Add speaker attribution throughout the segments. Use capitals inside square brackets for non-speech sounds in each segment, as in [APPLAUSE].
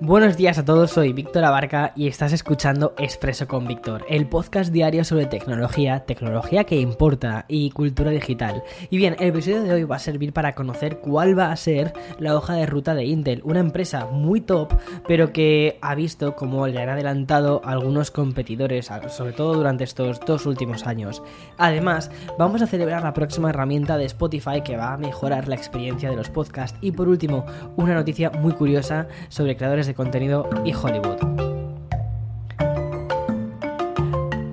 Speaker 1: Buenos días a todos, soy Víctor Abarca y estás escuchando Expreso con Víctor, el podcast diario sobre tecnología, tecnología que importa y cultura digital. Y bien, el episodio de hoy va a servir para conocer cuál va a ser la hoja de ruta de Intel, una empresa muy top, pero que ha visto cómo le han adelantado algunos competidores, sobre todo durante estos dos últimos años. Además, vamos a celebrar la próxima herramienta de Spotify que va a mejorar la experiencia de los podcasts. Y por último, una noticia muy curiosa sobre creadores de contenido y Hollywood.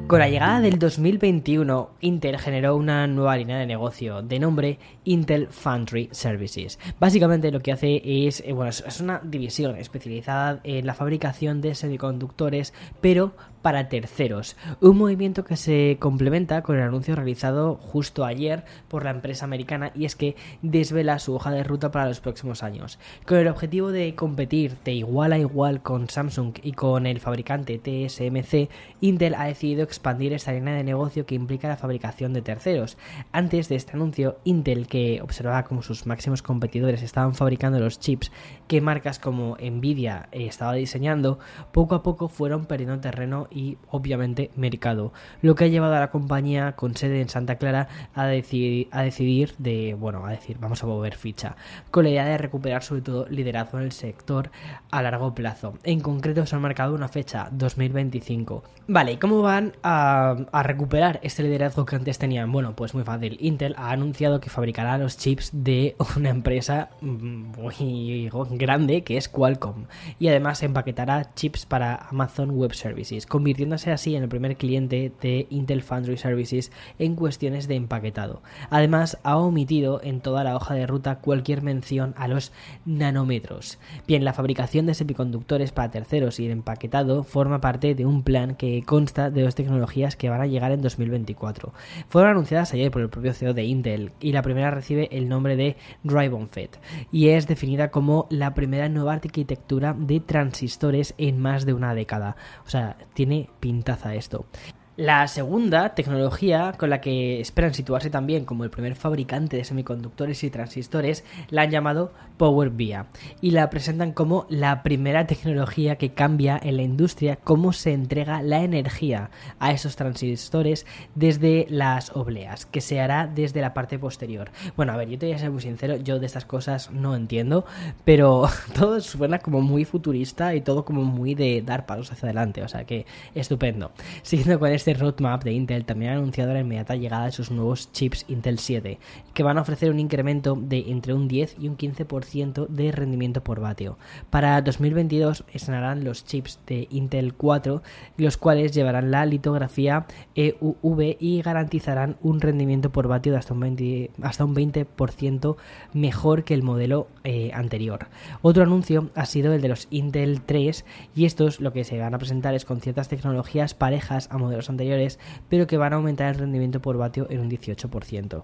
Speaker 1: Con la llegada del 2021, Intel generó una nueva línea de negocio de nombre Intel Foundry Services. Básicamente lo que hace es, eh, bueno, es una división especializada en la fabricación de semiconductores, pero para terceros. Un movimiento que se complementa con el anuncio realizado justo ayer por la empresa americana y es que desvela su hoja de ruta para los próximos años. Con el objetivo de competir de igual a igual con Samsung y con el fabricante TSMC, Intel ha decidido expandir esta línea de negocio que implica la fabricación de terceros. Antes de este anuncio, Intel, que observaba como sus máximos competidores estaban fabricando los chips que marcas como Nvidia eh, estaba diseñando, poco a poco fueron perdiendo terreno y obviamente mercado, lo que ha llevado a la compañía con sede en Santa Clara a decidir, a decidir de, bueno, a decir, vamos a mover ficha, con la idea de recuperar sobre todo liderazgo en el sector a largo plazo. En concreto se ha marcado una fecha, 2025. Vale, ¿y cómo van a, recuperar este liderazgo que antes tenían? Bueno, pues muy fácil. Intel ha anunciado que fabricará los chips de una empresa mm, muy grande que es Qualcomm y además empaquetará chips para Amazon Web Services, convirtiéndose así en el primer cliente de Intel Foundry Services en cuestiones de empaquetado. Además, ha omitido en toda la hoja de ruta cualquier mención a los nanómetros. Bien, la fabricación de semiconductores para terceros y el empaquetado forma parte de un plan que consta de dos tecnologías que van a llegar en 2024. Fueron anunciadas ayer por el propio CEO de Intel y la primera recibe el nombre de Drive FET y es definida como la primera nueva arquitectura de transistores en más de una década. O sea, tiene pintaza esto. La segunda tecnología con la que esperan situarse también como el primer fabricante de semiconductores y transistores la han llamado Power VIA y la presentan como la primera tecnología que cambia en la industria cómo se entrega la energía a esos transistores desde las obleas, que se hará desde la parte posterior. Bueno, a ver, yo te voy a ser muy sincero, yo de estas cosas no entiendo, pero [LAUGHS] todo suena como muy futurista y todo como muy de dar pasos hacia adelante, o sea que estupendo. Siguiendo con este este roadmap de Intel también ha anunciado la inmediata llegada de sus nuevos chips Intel 7, que van a ofrecer un incremento de entre un 10 y un 15% de rendimiento por vatio. Para 2022 estrenarán los chips de Intel 4, los cuales llevarán la litografía EUV y garantizarán un rendimiento por vatio de hasta un 20%, hasta un 20 mejor que el modelo eh, anterior. Otro anuncio ha sido el de los Intel 3 y estos lo que se van a presentar es con ciertas tecnologías parejas a modelos anteriores anteriores, pero que van a aumentar el rendimiento por vatio en un 18%.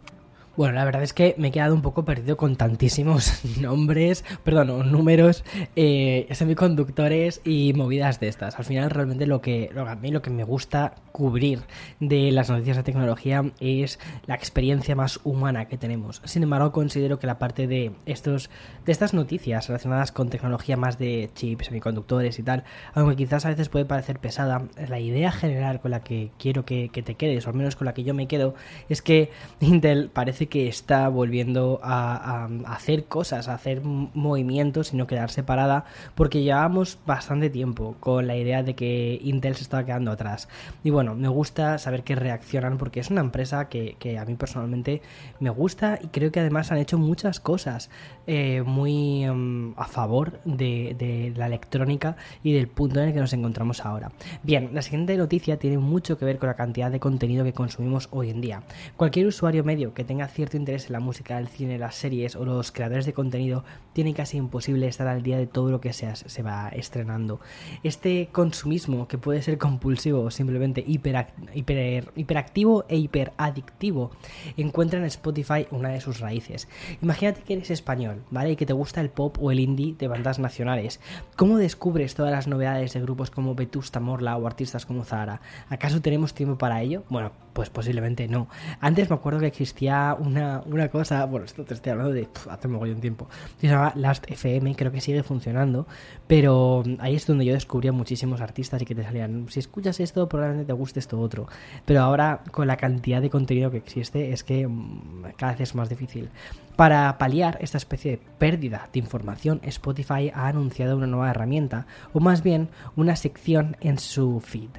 Speaker 1: Bueno, la verdad es que me he quedado un poco perdido con tantísimos [LAUGHS] nombres, perdón, números, eh, semiconductores y movidas de estas. Al final, realmente lo que, lo, a mí lo que me gusta cubrir de las noticias de tecnología es la experiencia más humana que tenemos. Sin embargo, considero que la parte de estos, de estas noticias relacionadas con tecnología más de chips, semiconductores y tal, aunque quizás a veces puede parecer pesada, la idea general con la que quiero que, que te quedes, o al menos con la que yo me quedo, es que Intel parece que está volviendo a, hacer cosas, a hacer movimientos y no quedar separada, porque llevamos bastante tiempo con la idea de que Intel se estaba quedando atrás. Y bueno, me gusta saber que reaccionan porque es una empresa que, a mí personalmente me gusta y creo que además han hecho muchas cosas eh, muy em, a favor de la electrónica y del punto en el que nos encontramos ahora. Bien, la siguiente noticia tiene mucho que ver con la cantidad de contenido que consumimos hoy en día. Cualquier usuario medio que tenga cierto interés en la música, el cine, las series o los creadores de contenido, tiene casi imposible estar al día de todo lo que se, va estrenando. Este consumismo, que puede ser compulsivo o simplemente hiper, hiper, hiperactivo e hiperadictivo, encuentra en Spotify una de sus raíces. Imagínate que eres español, ¿vale? Y que te gusta el pop o el indie de bandas nacionales. ¿Cómo descubres todas las novedades de grupos como Vetusta Morla o artistas como Zahara? ¿Acaso tenemos tiempo para ello? Bueno, pues posiblemente no. Antes me acuerdo que existía una, una cosa, bueno, esto te estoy hablando de hace un tiempo, se llama Last FM, creo que sigue funcionando, pero ahí es donde yo descubría muchísimos artistas y que te salían, si escuchas esto, probablemente te guste esto otro. Pero ahora, con la cantidad de contenido que existe, es que mm, cada vez es más difícil. Para paliar esta especie de pérdida de información, Spotify ha anunciado una nueva herramienta, o más bien una sección en su feed.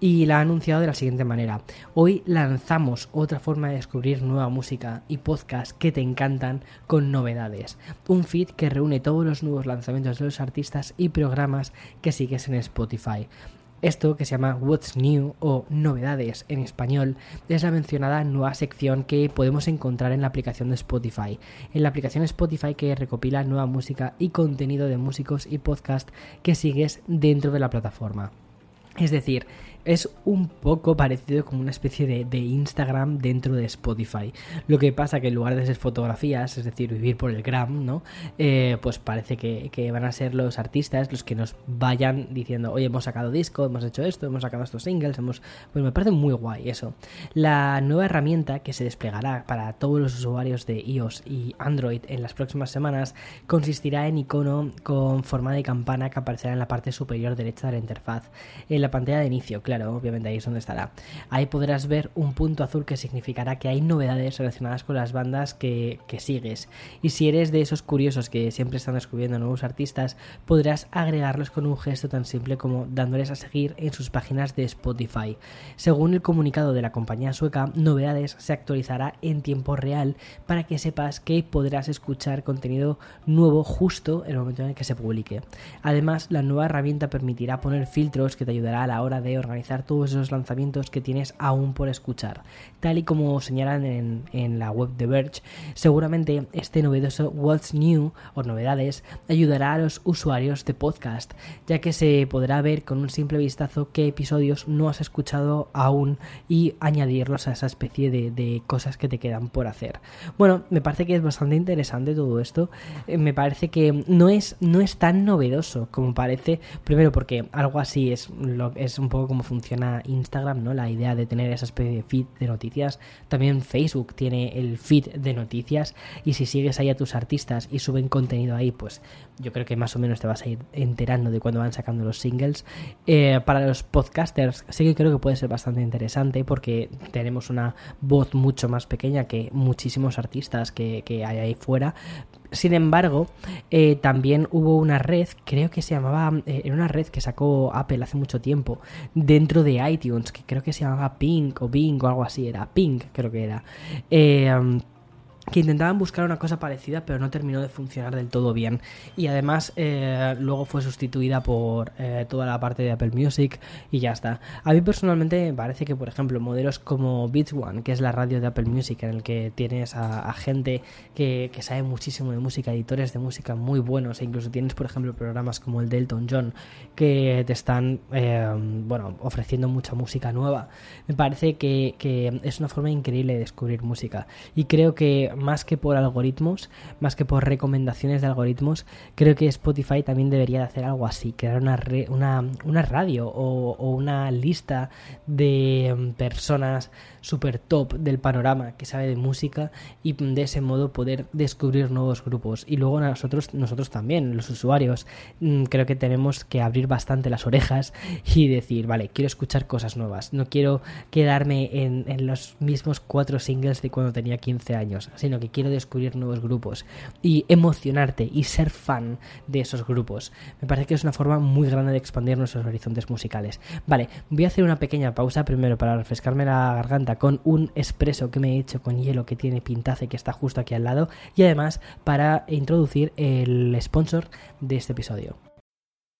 Speaker 1: Y la ha anunciado de la siguiente manera. Hoy lanzamos otra forma de descubrir nueva música y podcasts que te encantan con novedades. Un feed que reúne todos los nuevos lanzamientos de los artistas y programas que sigues en Spotify. Esto, que se llama What's New o Novedades en español, es la mencionada nueva sección que podemos encontrar en la aplicación de Spotify. En la aplicación Spotify que recopila nueva música y contenido de músicos y podcast que sigues dentro de la plataforma. Es decir, es un poco parecido como una especie de, Instagram dentro de Spotify. Lo que pasa que en lugar de ser fotografías, es decir, vivir por el gram, ¿no? Eh, pues parece que, van a ser los artistas los que nos vayan diciendo, oye, hemos sacado disco, hemos hecho esto, hemos sacado estos singles, hemos... Pues me parece muy guay eso. La nueva herramienta que se desplegará para todos los usuarios de iOS y Android en las próximas semanas consistirá en icono con forma de campana que aparecerá en la parte superior derecha de la interfaz. En la pantalla de inicio, claro, obviamente ahí es donde estará. Ahí podrás ver un punto azul que significará que hay novedades relacionadas con las bandas que, sigues. Y si eres de esos curiosos que siempre están descubriendo nuevos artistas, podrás agregarlos con un gesto tan simple como dándoles a seguir en sus páginas de Spotify. Según el comunicado de la compañía sueca, Novedades se actualizará en tiempo real para que sepas que podrás escuchar contenido nuevo justo en el momento en el que se publique. Además, la nueva herramienta permitirá poner filtros que te ayudará a la hora de organizar todos esos lanzamientos que tienes aún por escuchar. Tal y como señalan en, la web de Verge, seguramente este novedoso What's New o novedades ayudará a los usuarios de podcast, ya que se podrá ver con un simple vistazo qué episodios no has escuchado aún y añadirlos a esa especie de, cosas que te quedan por hacer. Bueno, me parece que es bastante interesante todo esto. Eh, me parece que no es, no es tan novedoso como parece, primero porque algo así es, lo, es un poco como funciona Instagram, ¿no? La idea de tener esa especie de feed de noticias. También Facebook tiene el feed de noticias y si sigues ahí a tus artistas y suben contenido ahí, pues yo creo que más o menos te vas a ir enterando de cuando van sacando los singles. Eh, para los podcasters sí que creo que puede ser bastante interesante porque tenemos una voz mucho más pequeña que muchísimos artistas que, que hay ahí fuera, sin embargo, eh, también hubo una red, creo que se llamaba, eh, era una red que sacó Apple hace mucho tiempo, dentro de iTunes, que creo que se llamaba Pink o Bing o algo así, era Pink, creo que era. Eh, que intentaban buscar una cosa parecida pero no terminó de funcionar del todo bien. Y además eh, luego fue sustituida por eh, toda la parte de Apple Music y ya está. A mí personalmente me parece que por ejemplo modelos como Beats One que es la radio de Apple Music en el que tienes a, gente que, sabe muchísimo de música editores de música muy buenos e incluso tienes por ejemplo programas como el Delton John que te están eh, bueno ofreciendo mucha música nueva. Me parece que, que es una forma increíble de descubrir música. Y creo que más que por algoritmos, más que por recomendaciones de algoritmos, creo que Spotify también debería de hacer algo así, crear una, una, una, radio o, o, una lista de mm, personas super top del panorama que sabe de música y de ese modo poder descubrir nuevos grupos. Y luego nosotros, nosotros también, los usuarios, mm, creo que tenemos que abrir bastante las orejas y decir, vale, quiero escuchar cosas nuevas, no quiero quedarme en, en los mismos cuatro singles de cuando tenía 15 años, sino que quiero descubrir nuevos grupos y emocionarte y ser fan de esos grupos. Me parece que es una forma muy grande de expandir nuestros horizontes musicales. Vale, voy a hacer una pequeña pausa primero para refrescarme la garganta con un espresso que me he hecho con hielo que tiene pintaza y que está justo aquí al lado y además para introducir el sponsor de este episodio.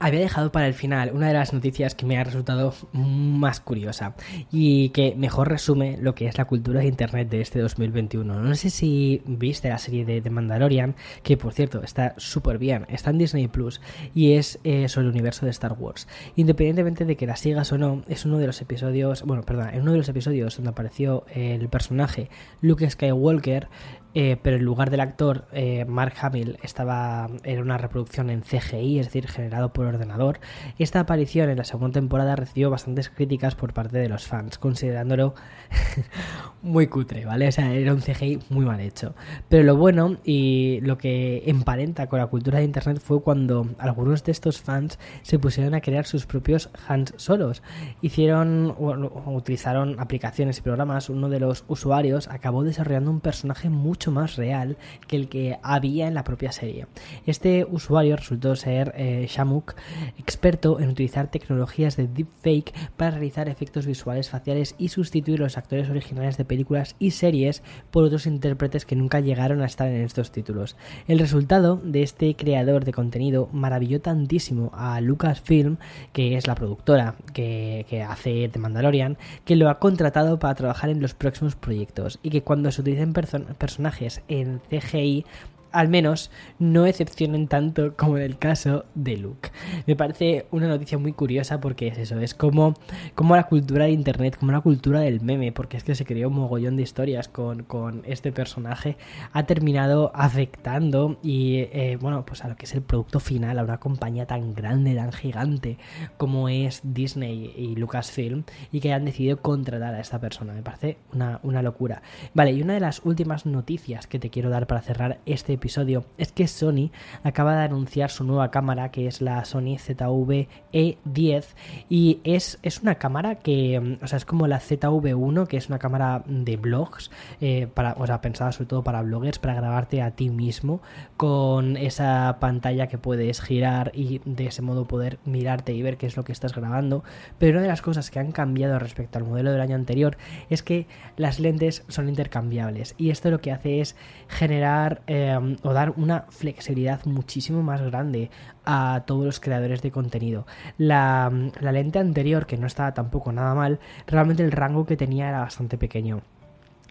Speaker 1: Había dejado para el final una de las noticias que me ha resultado más curiosa y que mejor resume lo que es la cultura de Internet de este 2021. No sé si viste la serie de The Mandalorian, que por cierto está súper bien, está en Disney Plus y es eh, sobre el universo de Star Wars. Independientemente de que la sigas o no, es uno de los episodios, bueno, perdón, en uno de los episodios donde apareció el personaje Luke Skywalker, eh, pero en lugar del actor eh, Mark Hamill estaba era una reproducción en CGI, es decir, generado por ordenador. Esta aparición en la segunda temporada recibió bastantes críticas por parte de los fans, considerándolo [LAUGHS] muy cutre, ¿vale? O sea, era un CGI muy mal hecho. Pero lo bueno y lo que emparenta con la cultura de internet fue cuando algunos de estos fans se pusieron a crear sus propios hands solos. Hicieron o utilizaron aplicaciones y programas. Uno de los usuarios acabó desarrollando un personaje más real que el que había en la propia serie. Este usuario resultó ser eh, Shamuk, experto en utilizar tecnologías de deepfake para realizar efectos visuales faciales y sustituir los actores originales de películas y series por otros intérpretes que nunca llegaron a estar en estos títulos. El resultado de este creador de contenido maravilló tantísimo a Lucasfilm, que es la productora que, hace The Mandalorian, que lo ha contratado para trabajar en los próximos proyectos y que cuando se utilicen personajes en CGI al menos no excepcionen tanto como en el caso de Luke. Me parece una noticia muy curiosa porque es eso, es como, como la cultura de Internet, como la cultura del meme, porque es que se creó un mogollón de historias con, este personaje, ha terminado afectando y, eh, bueno, pues a lo que es el producto final, a una compañía tan grande, tan gigante como es Disney y Lucasfilm, y que han decidido contratar a esta persona. Me parece una, una locura. Vale, y una de las últimas noticias que te quiero dar para cerrar este episodio es que Sony acaba de anunciar su nueva cámara que es la Sony ZV-E10 y es, es una cámara que, mm, o sea, es como la ZV1 que es una cámara de blogs, eh, para, o sea, pensada sobre todo para bloggers, para grabarte a ti mismo con esa pantalla que puedes girar y de ese modo poder mirarte y ver qué es lo que estás grabando. Pero una de las cosas que han cambiado respecto al modelo del año anterior es que las lentes son intercambiables y esto lo que hace es generar eh, o dar una flexibilidad muchísimo más grande a todos los creadores de contenido. La, la lente anterior, que no estaba tampoco nada mal, realmente el rango que tenía era bastante pequeño.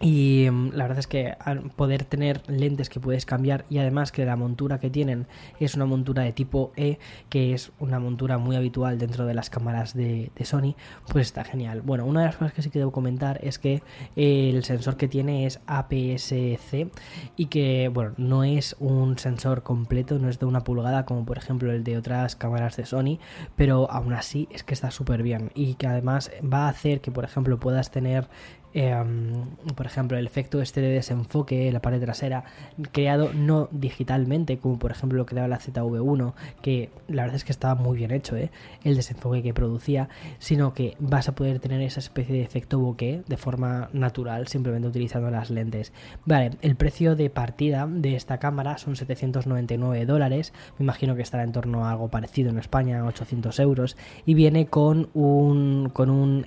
Speaker 1: Y mm, la verdad es que al poder tener lentes que puedes cambiar y además que la montura que tienen es una montura de tipo E, que es una montura muy habitual dentro de las cámaras de, Sony, pues está genial. Bueno, una de las cosas que sí que debo comentar es que el sensor que tiene es APS-C y que, bueno, no es un sensor completo, no es de una pulgada como por ejemplo el de otras cámaras de Sony, pero aún así es que está súper bien y que además va a hacer que, por ejemplo, puedas tener Em, por ejemplo, el efecto este de desenfoque en la pared trasera, creado no digitalmente, como por ejemplo lo creaba la ZV1, que la verdad es que estaba muy bien hecho, ¿eh? el desenfoque que producía, sino que vas a poder tener esa especie de efecto bokeh de forma natural, simplemente utilizando las lentes. Vale, el precio de partida de esta cámara son 799 dólares, me imagino que estará en torno a algo parecido en España, 800 euros, y viene con un con un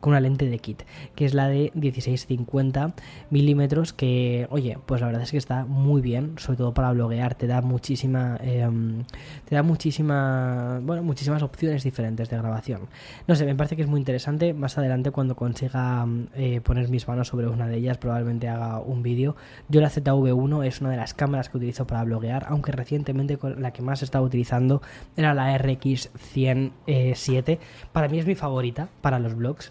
Speaker 1: con una lente de kit, que es la de 16-50 milímetros que, oye, pues la verdad es que está muy bien, sobre todo para bloguear, te da muchísima, em, te da muchísima, bueno, muchísimas opciones diferentes de grabación. No sé, me parece que es muy interesante. Más adelante, cuando consiga eh, poner mis manos sobre una de ellas, probablemente haga un vídeo. Yo la ZV1 es una de las cámaras que utilizo para bloguear, aunque recientemente la que más estaba utilizando era la RX107. Para mí es mi favorita para los blogs,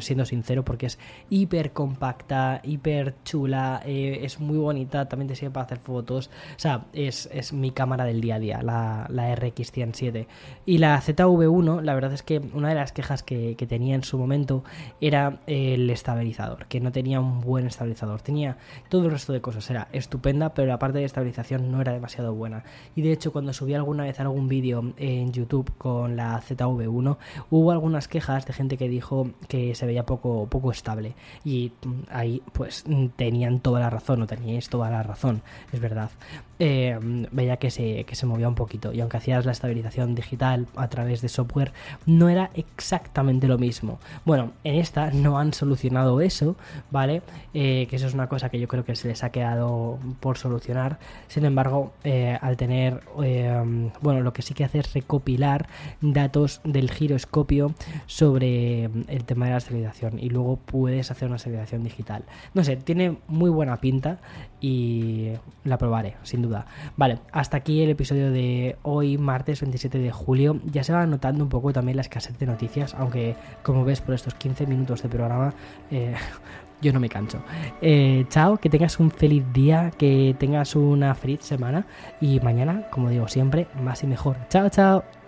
Speaker 1: siendo sincero, porque es hiper compacta, hiper chula, eh, es muy bonita, también te sirve para hacer fotos. O sea, es, es mi cámara del día a día, la, la RX107. Y la ZV1, la verdad es que una de las quejas que, que tenía en su momento era el estabilizador, que no tenía un buen estabilizador. Tenía todo el resto de cosas, era estupenda, pero la parte de estabilización no era demasiado buena. Y de hecho, cuando subí alguna vez algún vídeo en YouTube con la ZV1, hubo algunas quejas de gente que dijo que se veía poco, poco estable. Y mm, ahí, pues, tenían toda la razón, o teníais toda la razón, es verdad. Eh, veía que se, que se movía un poquito. Y aunque hacías la estabilización digital a través de software, no era exactamente lo mismo. Bueno, en esta no han solucionado eso, ¿vale? Eh, que eso es una cosa que yo creo que se les ha quedado por solucionar. Sin embargo, eh, al tener, bueno, lo que sí que hace es recopilar datos del giroscopio sobre el tema de la estabilización y luego puedes hacer una estabilización digital. No sé, tiene muy buena pinta y la probaré, sin duda. Vale, hasta aquí el episodio de hoy, martes 27 de julio. Ya se va notando un poco también la escasez de noticias, aunque como ves por estos 15 minutos de programa, eh, [LAUGHS] yo no me canso. Eh, chao, que tengas un feliz día, que tengas una feliz semana y mañana, como digo siempre, más y mejor. Chao, chao.